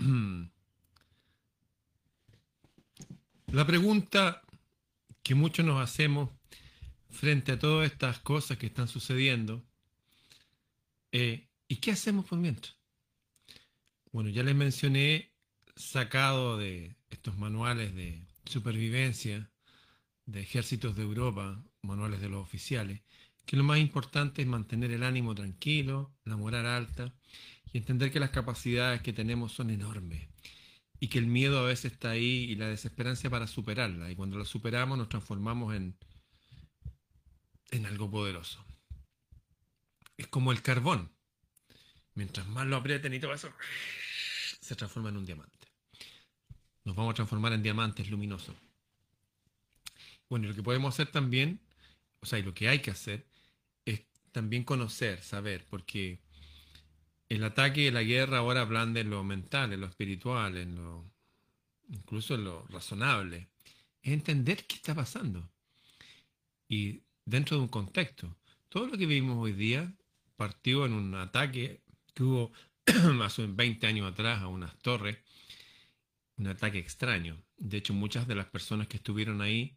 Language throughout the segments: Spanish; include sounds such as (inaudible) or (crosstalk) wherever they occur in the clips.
(clears throat) La pregunta que muchos nos hacemos frente a todas estas cosas que están sucediendo, eh, ¿y qué hacemos por mientras? Bueno, ya les mencioné, sacado de estos manuales de supervivencia de ejércitos de Europa, manuales de los oficiales, que lo más importante es mantener el ánimo tranquilo, la moral alta y entender que las capacidades que tenemos son enormes y que el miedo a veces está ahí y la desesperanza para superarla. Y cuando la superamos nos transformamos en, en algo poderoso. Es como el carbón. Mientras más lo aprieten y todo eso, se transforma en un diamante. Nos vamos a transformar en diamantes luminosos. Bueno, y lo que podemos hacer también, o sea, y lo que hay que hacer, también conocer, saber, porque el ataque y la guerra ahora hablan de lo mental, en lo espiritual, en lo, incluso en lo razonable. Es entender qué está pasando. Y dentro de un contexto. Todo lo que vivimos hoy día partió en un ataque que hubo (clears throat) hace 20 años atrás a unas torres, un ataque extraño. De hecho, muchas de las personas que estuvieron ahí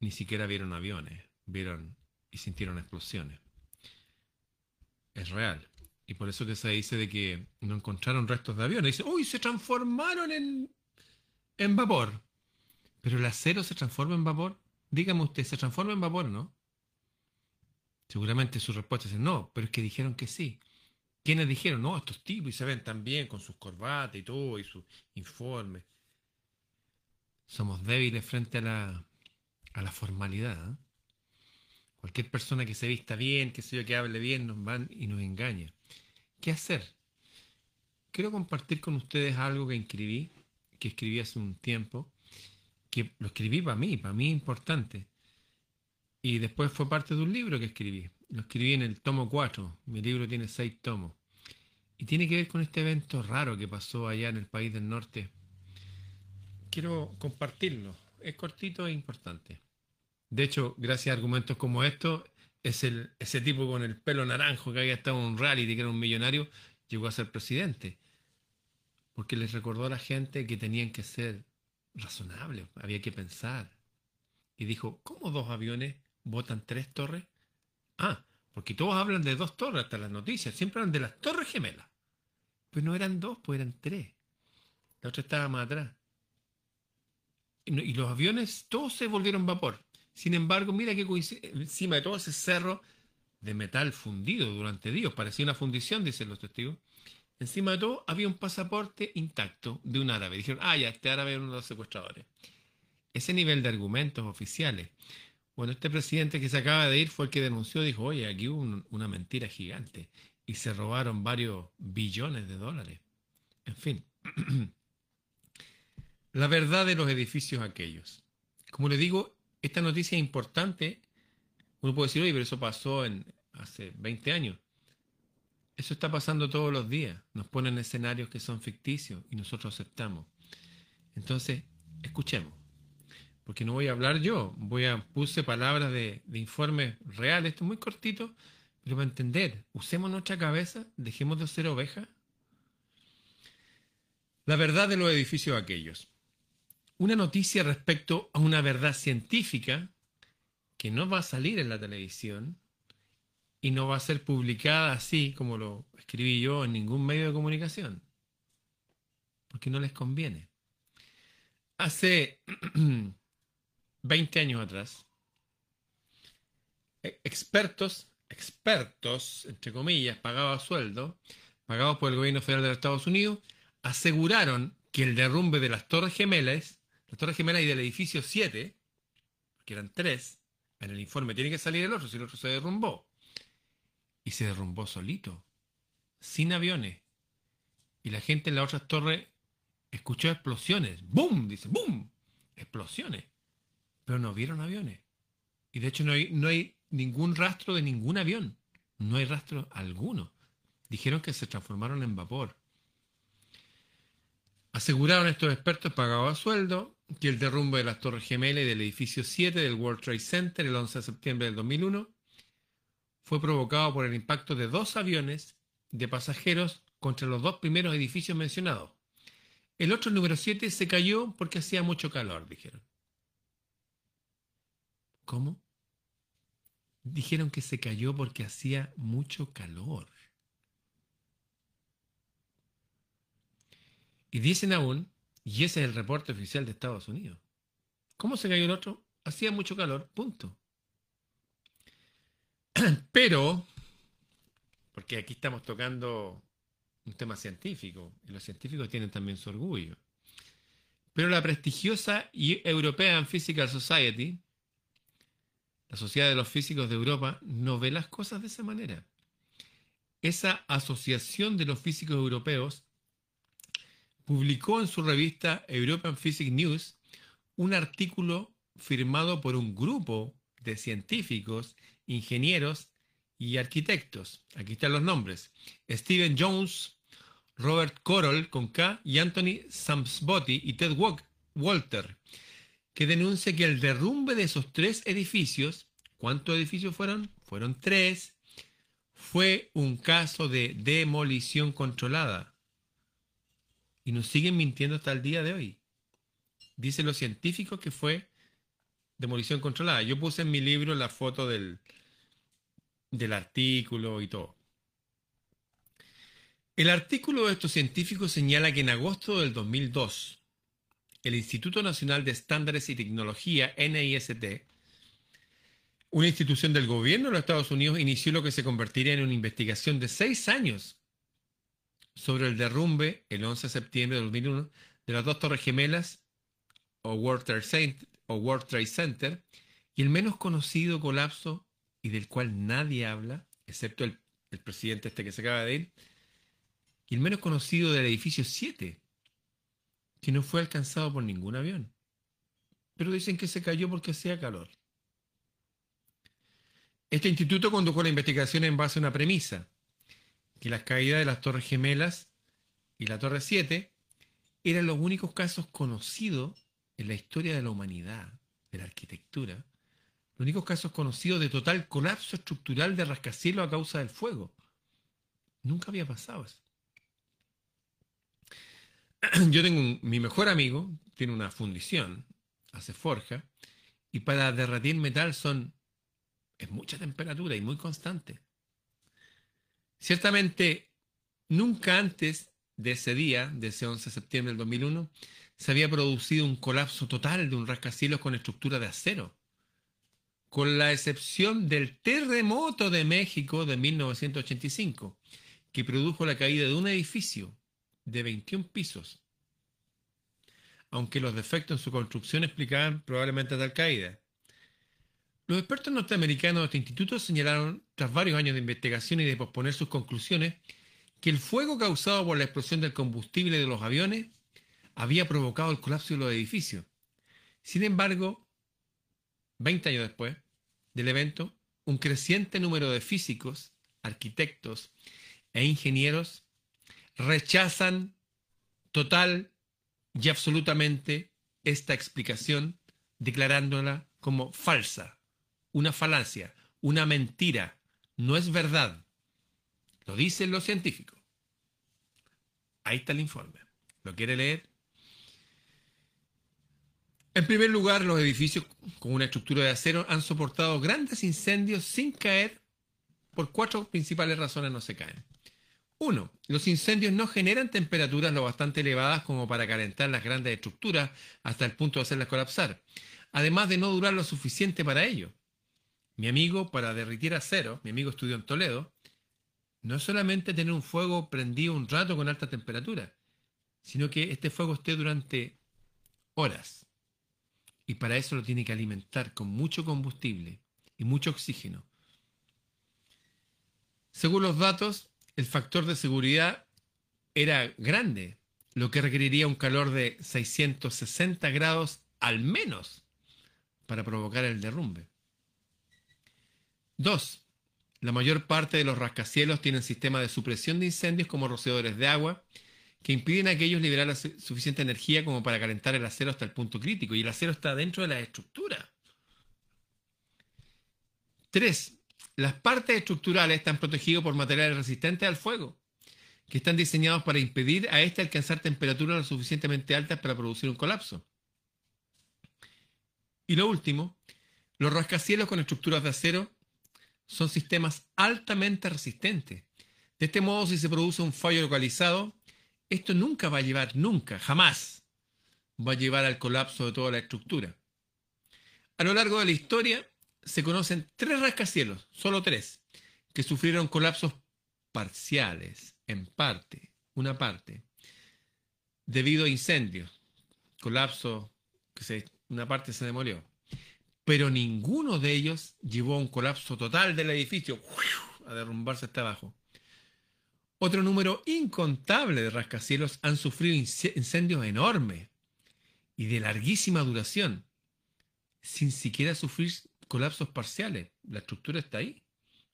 ni siquiera vieron aviones, vieron y sintieron explosiones. Es real. Y por eso que se dice de que no encontraron restos de aviones. Dice, uy, se transformaron en, en vapor. Pero el acero se transforma en vapor. Dígame usted, ¿se transforma en vapor no? Seguramente su respuesta es no, pero es que dijeron que sí. ¿Quiénes dijeron? No, estos tipos y se ven tan bien con sus corbatas y todo y sus informes. Somos débiles frente a la, a la formalidad. ¿eh? Cualquier persona que se vista bien, que se yo, que hable bien, nos van y nos engaña. ¿Qué hacer? Quiero compartir con ustedes algo que escribí, que escribí hace un tiempo, que lo escribí para mí, para mí importante. Y después fue parte de un libro que escribí. Lo escribí en el tomo 4. Mi libro tiene seis tomos. Y tiene que ver con este evento raro que pasó allá en el país del norte. Quiero compartirlo. Es cortito e importante. De hecho, gracias a argumentos como estos, es el, ese tipo con el pelo naranjo que había estado en un reality, que era un millonario, llegó a ser presidente. Porque les recordó a la gente que tenían que ser razonables, había que pensar. Y dijo, ¿cómo dos aviones botan tres torres? Ah, porque todos hablan de dos torres hasta las noticias, siempre hablan de las torres gemelas. Pues no eran dos, pues eran tres. La otra estaba más atrás. Y los aviones todos se volvieron vapor. Sin embargo, mira que encima de todo ese cerro de metal fundido durante días, parecía una fundición, dicen los testigos. Encima de todo había un pasaporte intacto de un árabe. Dijeron, ah, ya, este árabe es uno de los secuestradores. Ese nivel de argumentos oficiales. Bueno, este presidente que se acaba de ir fue el que denunció, dijo, oye, aquí hubo una mentira gigante. Y se robaron varios billones de dólares. En fin. (clears throat) La verdad de los edificios aquellos. Como le digo, esta noticia es importante. Uno puede decir, oye, pero eso pasó en, hace 20 años. Eso está pasando todos los días. Nos ponen escenarios que son ficticios y nosotros aceptamos. Entonces, escuchemos. Porque no voy a hablar yo. Voy a puse palabras de, de informes reales. Esto es muy cortito, pero para entender. Usemos nuestra cabeza. Dejemos de ser ovejas. La verdad de los edificios aquellos una noticia respecto a una verdad científica que no va a salir en la televisión y no va a ser publicada así como lo escribí yo en ningún medio de comunicación, porque no les conviene. Hace (clears throat) 20 años atrás, e-, expertos, expertos, entre comillas, pagados a sueldo, pagados por el gobierno federal de los Estados Unidos, aseguraron que el derrumbe de las Torres Gemelas la Torre Gemela y del edificio 7, que eran tres, en el informe tiene que salir el otro, si el otro se derrumbó. Y se derrumbó solito, sin aviones. Y la gente en la otra torre escuchó explosiones. ¡Bum! Dice, ¡bum! Explosiones. Pero no vieron aviones. Y de hecho no hay, no hay ningún rastro de ningún avión. No hay rastro alguno. Dijeron que se transformaron en vapor. Aseguraron estos expertos pagados a sueldo que el derrumbe de las Torres Gemelas y del edificio 7 del World Trade Center el 11 de septiembre del 2001 fue provocado por el impacto de dos aviones de pasajeros contra los dos primeros edificios mencionados. El otro, número 7, se cayó porque hacía mucho calor, dijeron. ¿Cómo? Dijeron que se cayó porque hacía mucho calor. Y dicen aún, y ese es el reporte oficial de Estados Unidos, ¿cómo se cayó el otro? Hacía mucho calor, punto. (clears throat) Pero, porque aquí estamos tocando un tema científico, y los científicos tienen también su orgullo. Pero la prestigiosa European Physical Society, la Sociedad de los Físicos de Europa, no ve las cosas de esa manera. Esa asociación de los físicos europeos publicó en su revista European Physics News un artículo firmado por un grupo de científicos, ingenieros y arquitectos. Aquí están los nombres. Stephen Jones, Robert Corol con K y Anthony Samsbotti y Ted Walter, que denuncia que el derrumbe de esos tres edificios, ¿cuántos edificios fueron? Fueron tres, fue un caso de demolición controlada. Y nos siguen mintiendo hasta el día de hoy. Dicen los científicos que fue demolición controlada. Yo puse en mi libro la foto del, del artículo y todo. El artículo de estos científicos señala que en agosto del 2002, el Instituto Nacional de Estándares y Tecnología, NIST, una institución del gobierno de los Estados Unidos, inició lo que se convertiría en una investigación de seis años sobre el derrumbe el 11 de septiembre de 2001 de las dos torres gemelas o World Trade Center, y el menos conocido colapso y del cual nadie habla, excepto el, el presidente este que se acaba de ir, y el menos conocido del edificio 7, que no fue alcanzado por ningún avión. Pero dicen que se cayó porque hacía calor. Este instituto condujo la investigación en base a una premisa que las caídas de las Torres Gemelas y la Torre 7 eran los únicos casos conocidos en la historia de la humanidad, de la arquitectura, los únicos casos conocidos de total colapso estructural de rascacielos a causa del fuego. Nunca había pasado eso. (clears throat) Yo tengo mi mejor amigo, tiene una fundición, hace forja, y para derretir metal son, es mucha temperatura y muy constante. Ciertamente, nunca antes de ese día, de ese 11 de septiembre del 2001, se había producido un colapso total de un rascacielos con estructura de acero. Con la excepción del terremoto de México de 1985, que produjo la caída de un edificio de 21 pisos. Aunque los defectos en su construcción explicaban probablemente tal caída. Los expertos norteamericanos de este instituto señalaron, tras varios años de investigación y de posponer sus conclusiones, que el fuego causado por la explosión del combustible de los aviones había provocado el colapso de los edificios. Sin embargo, 20 años después del evento, un creciente número de físicos, arquitectos e ingenieros rechazan total y absolutamente esta explicación, declarándola como falsa una falacia, una mentira, no es verdad. Lo dicen los científicos. Ahí está el informe. ¿Lo quiere leer? En primer lugar, los edificios con una estructura de acero han soportado grandes incendios sin caer por cuatro principales razones no se caen. Uno, los incendios no generan temperaturas lo bastante elevadas como para calentar las grandes estructuras hasta el punto de hacerlas colapsar, además de no durar lo suficiente para ello. Mi amigo, para derritir acero, mi amigo estudió en Toledo, no es solamente tener un fuego prendido un rato con alta temperatura, sino que este fuego esté durante horas. Y para eso lo tiene que alimentar con mucho combustible y mucho oxígeno. Según los datos, el factor de seguridad era grande, lo que requeriría un calor de 660 grados al menos para provocar el derrumbe. Dos, la mayor parte de los rascacielos tienen sistemas de supresión de incendios como rociadores de agua que impiden a aquellos liberar la suficiente energía como para calentar el acero hasta el punto crítico y el acero está dentro de la estructura. Tres, las partes estructurales están protegidas por materiales resistentes al fuego que están diseñados para impedir a este alcanzar temperaturas lo suficientemente altas para producir un colapso. Y lo último, los rascacielos con estructuras de acero son sistemas altamente resistentes. De este modo, si se produce un fallo localizado, esto nunca va a llevar, nunca, jamás, va a llevar al colapso de toda la estructura. A lo largo de la historia se conocen tres rascacielos, solo tres, que sufrieron colapsos parciales, en parte, una parte, debido a incendios, colapso, que se, una parte se demolió. Pero ninguno de ellos llevó a un colapso total del edificio, a derrumbarse hasta abajo. Otro número incontable de rascacielos han sufrido incendios enormes y de larguísima duración, sin siquiera sufrir colapsos parciales. La estructura está ahí.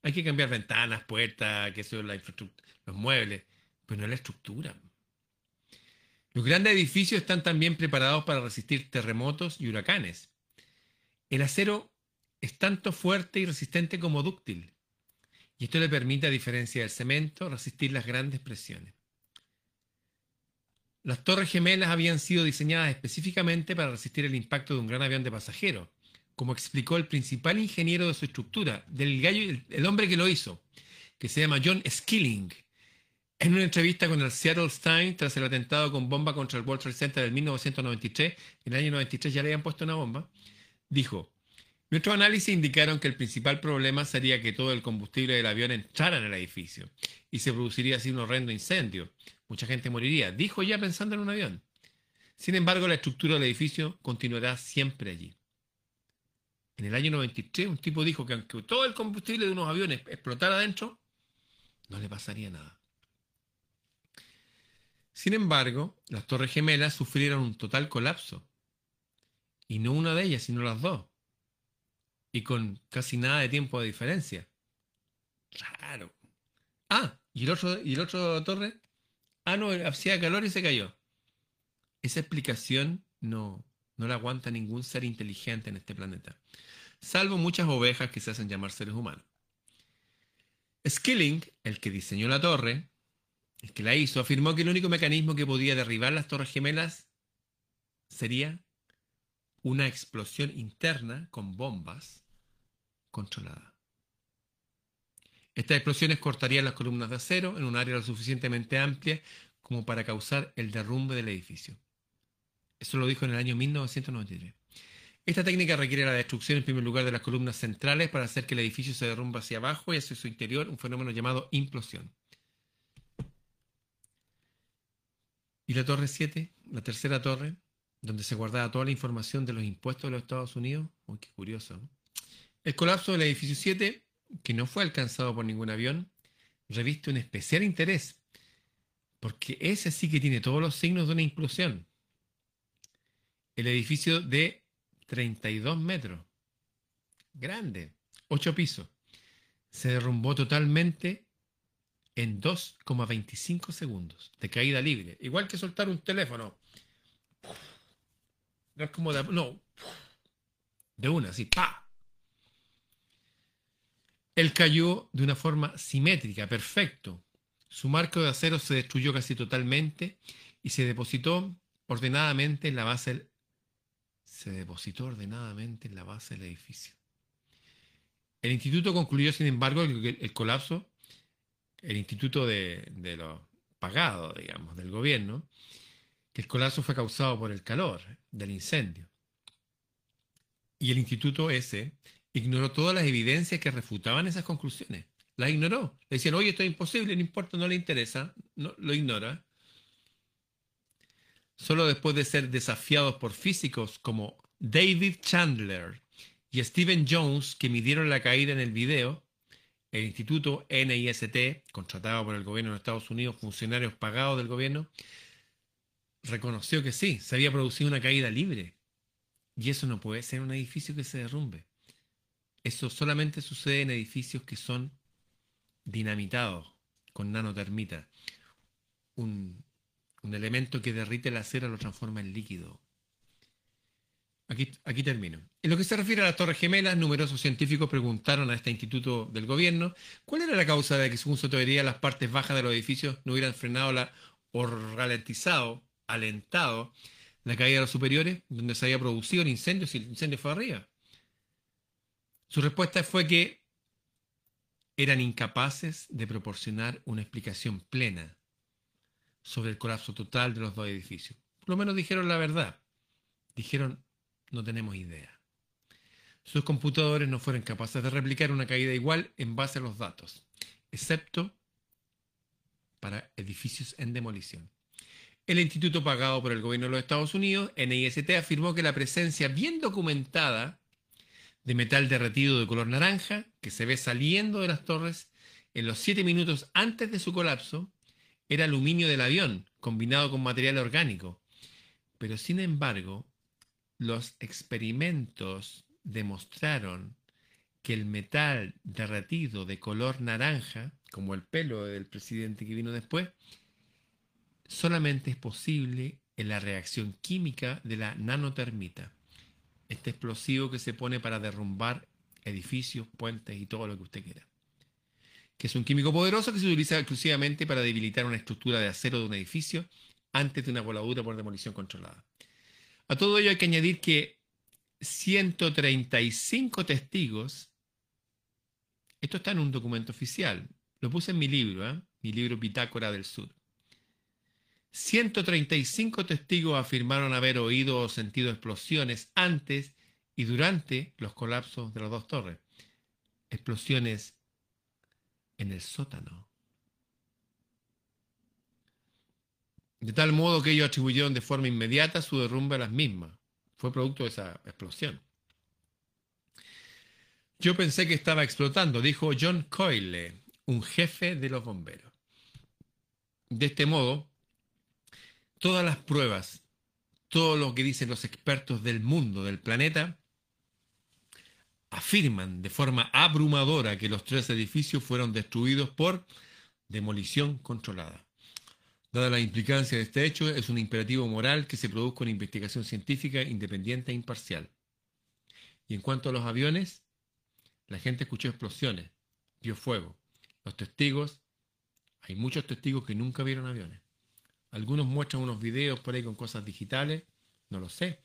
Hay que cambiar ventanas, puertas, que son la infraestructura, los muebles, pero no la estructura. Los grandes edificios están también preparados para resistir terremotos y huracanes. El acero es tanto fuerte y resistente como dúctil. Y esto le permite, a diferencia del cemento, resistir las grandes presiones. Las torres gemelas habían sido diseñadas específicamente para resistir el impacto de un gran avión de pasajeros, como explicó el principal ingeniero de su estructura, del gallo, el hombre que lo hizo, que se llama John Skilling, en una entrevista con el Seattle Times tras el atentado con bomba contra el World Trade Center del 1993, en el año 93 ya le habían puesto una bomba, dijo, Nuestros análisis indicaron que el principal problema sería que todo el combustible del avión entrara en el edificio y se produciría así un horrendo incendio. Mucha gente moriría, dijo ya pensando en un avión. Sin embargo, la estructura del edificio continuará siempre allí. En el año 93, un tipo dijo que aunque todo el combustible de unos aviones explotara adentro, no le pasaría nada. Sin embargo, las Torres Gemelas sufrieron un total colapso. Y no una de ellas, sino las dos y con casi nada de tiempo de diferencia. Raro. Ah, ¿y el otro, y el otro torre? Ah, no, hacía calor y se cayó. Esa explicación no, no la aguanta ningún ser inteligente en este planeta, salvo muchas ovejas que se hacen llamar seres humanos. Skilling, el que diseñó la torre, el que la hizo, afirmó que el único mecanismo que podía derribar las torres gemelas sería una explosión interna con bombas controlada. Estas explosiones cortarían las columnas de acero en un área lo suficientemente amplia como para causar el derrumbe del edificio. Eso lo dijo en el año 1993. Esta técnica requiere la destrucción en primer lugar de las columnas centrales para hacer que el edificio se derrumbe hacia abajo y hacia su interior, un fenómeno llamado implosión. Y la torre 7, la tercera torre, donde se guardaba toda la información de los impuestos de los Estados Unidos, uy, qué curioso, ¿no? El colapso del edificio 7, que no fue alcanzado por ningún avión, reviste un especial interés, porque ese sí que tiene todos los signos de una implosión. El edificio de 32 metros, grande, 8 pisos, se derrumbó totalmente en 2,25 segundos de caída libre. Igual que soltar un teléfono. No es como de, no, de una, así, pa. Él cayó de una forma simétrica, perfecto. Su marco de acero se destruyó casi totalmente y se depositó ordenadamente en la base del, se depositó ordenadamente en la base del edificio. El instituto concluyó, sin embargo, el, el colapso, el instituto de, de los pagados, digamos, del gobierno, que el colapso fue causado por el calor del incendio. Y el instituto ese ignoró todas las evidencias que refutaban esas conclusiones. Las ignoró. Le decían, oye, esto es imposible, no importa, no le interesa, no, lo ignora. Solo después de ser desafiados por físicos como David Chandler y Stephen Jones, que midieron la caída en el video, el instituto NIST, contratado por el gobierno de Estados Unidos, funcionarios pagados del gobierno, reconoció que sí, se había producido una caída libre. Y eso no puede ser un edificio que se derrumbe. Eso solamente sucede en edificios que son dinamitados con nanotermita. Un, un elemento que derrite la cera lo transforma en líquido. Aquí, aquí termino. En lo que se refiere a las Torres Gemelas, numerosos científicos preguntaron a este instituto del gobierno cuál era la causa de que, según su teoría, las partes bajas de los edificios no hubieran frenado la, o ralentizado, alentado la caída de los superiores, donde se había producido el incendio si el incendio fue arriba. Su respuesta fue que eran incapaces de proporcionar una explicación plena sobre el colapso total de los dos edificios. Por lo menos dijeron la verdad. Dijeron, no tenemos idea. Sus computadores no fueron capaces de replicar una caída igual en base a los datos, excepto para edificios en demolición. El instituto pagado por el gobierno de los Estados Unidos, NIST, afirmó que la presencia bien documentada de metal derretido de color naranja que se ve saliendo de las torres en los siete minutos antes de su colapso era aluminio del avión combinado con material orgánico. Pero sin embargo, los experimentos demostraron que el metal derretido de color naranja, como el pelo del presidente que vino después, solamente es posible en la reacción química de la nanotermita este explosivo que se pone para derrumbar edificios, puentes y todo lo que usted quiera. Que es un químico poderoso que se utiliza exclusivamente para debilitar una estructura de acero de un edificio antes de una voladura por demolición controlada. A todo ello hay que añadir que 135 testigos, esto está en un documento oficial, lo puse en mi libro, ¿eh? mi libro Bitácora del Sur. 135 testigos afirmaron haber oído o sentido explosiones antes y durante los colapsos de las dos torres. Explosiones en el sótano. De tal modo que ellos atribuyeron de forma inmediata su derrumbe a las mismas. Fue producto de esa explosión. Yo pensé que estaba explotando, dijo John Coyle, un jefe de los bomberos. De este modo, todas las pruebas, todo lo que dicen los expertos del mundo, del planeta, afirman de forma abrumadora que los tres edificios fueron destruidos por demolición controlada. Dada la implicancia de este hecho, es un imperativo moral que se produzca una investigación científica independiente e imparcial. Y en cuanto a los aviones, la gente escuchó explosiones, vio fuego. Los testigos, hay muchos testigos que nunca vieron aviones. Algunos muestran unos videos por ahí con cosas digitales, no lo sé.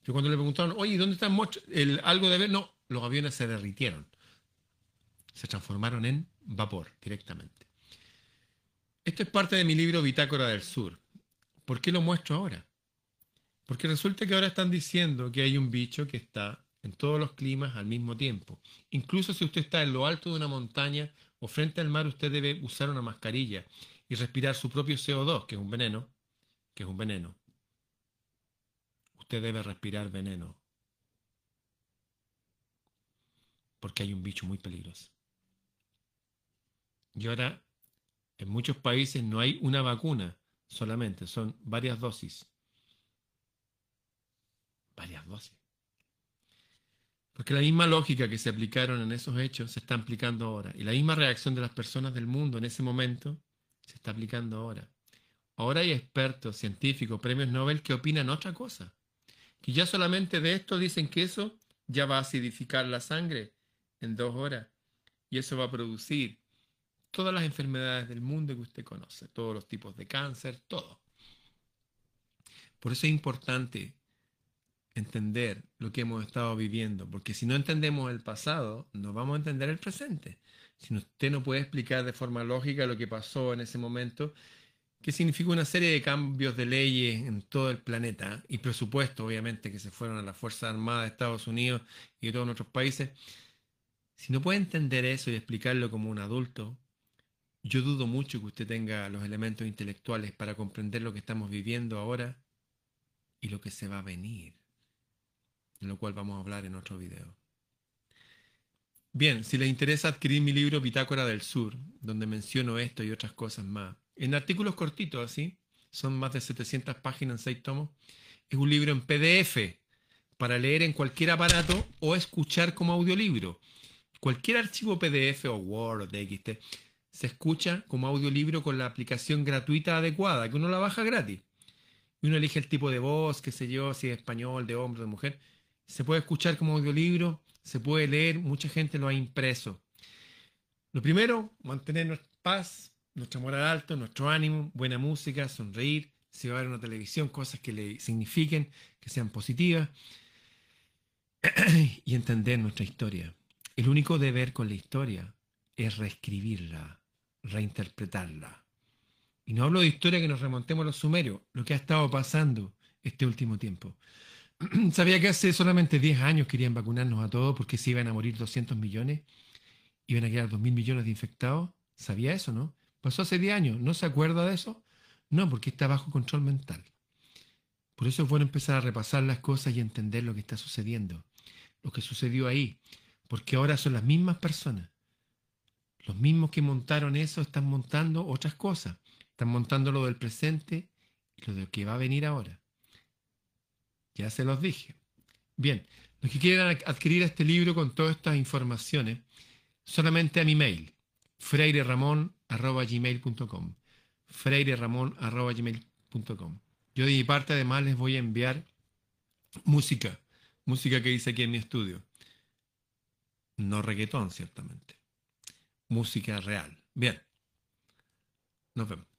Pero cuando le preguntaron, oye, ¿dónde está el, algo de ver? No, los aviones se derritieron. Se transformaron en vapor directamente. Esto es parte de mi libro Bitácora del Sur. ¿Por qué lo muestro ahora? Porque resulta que ahora están diciendo que hay un bicho que está en todos los climas al mismo tiempo. Incluso si usted está en lo alto de una montaña o frente al mar, usted debe usar una mascarilla y respirar su propio CO2, que es un veneno, que es un veneno. Usted debe respirar veneno. Porque hay un bicho muy peligroso. Y ahora, en muchos países no hay una vacuna solamente, son varias dosis. Varias dosis. Porque la misma lógica que se aplicaron en esos hechos se está aplicando ahora. Y la misma reacción de las personas del mundo en ese momento se está aplicando ahora. Ahora hay expertos, científicos, premios Nobel que opinan otra cosa. Que ya solamente de esto dicen que eso ya va a acidificar la sangre en dos horas. Y eso va a producir todas las enfermedades del mundo que usted conoce, todos los tipos de cáncer, todo. Por eso es importante entender lo que hemos estado viviendo, porque si no entendemos el pasado, no vamos a entender el presente si usted no puede explicar de forma lógica lo que pasó en ese momento, que significa una serie de cambios de leyes en todo el planeta y presupuestos, obviamente, que se fueron a las Fuerzas Armadas de Estados Unidos y de todos nuestros países. Si no puede entender eso y explicarlo como un adulto, yo dudo mucho que usted tenga los elementos intelectuales para comprender lo que estamos viviendo ahora y lo que se va a venir, de lo cual vamos a hablar en otro video. Bien, si les interesa adquirir mi libro Bitácora del Sur, donde menciono esto y otras cosas más, en artículos cortitos así, son más de 700 páginas en 6 tomos, es un libro en PDF para leer en cualquier aparato o escuchar como audiolibro. Cualquier archivo PDF o Word o TXT se escucha como audiolibro con la aplicación gratuita adecuada, que uno la baja gratis. Y uno elige el tipo de voz, qué sé yo, si es español, de hombre, de mujer, se puede escuchar como audiolibro, se puede leer, mucha gente lo ha impreso. Lo primero, mantener nuestra paz, nuestra moral alto, nuestro ánimo, buena música, sonreír, si va a ver una televisión, cosas que le signifiquen, que sean positivas, (clears throat) y entender nuestra historia. El único deber con la historia es reescribirla, reinterpretarla. Y no hablo de historia que nos remontemos a los sumerios, lo que ha estado pasando este último tiempo. (clears throat) Sabía que hace solamente 10 años querían vacunarnos a todos porque se iban a morir 200 millones, iban a quedar 2 mil millones de infectados. ¿Sabía eso, no? Pasó hace 10 años, ¿no se acuerda de eso? No, porque está bajo control mental. Por eso es bueno empezar a repasar las cosas y entender lo que está sucediendo, lo que sucedió ahí, porque ahora son las mismas personas. Los mismos que montaron eso están montando otras cosas. Están montando lo del presente y lo de lo que va a venir ahora. Ya se los dije. Bien, los que quieran adquirir este libro con todas estas informaciones, solamente a mi mail, freireramon.gmail.com freireramon.gmail.com Yo de mi parte además les voy a enviar música, música que hice aquí en mi estudio. No reggaetón, ciertamente. Música real. Bien. Nos vemos.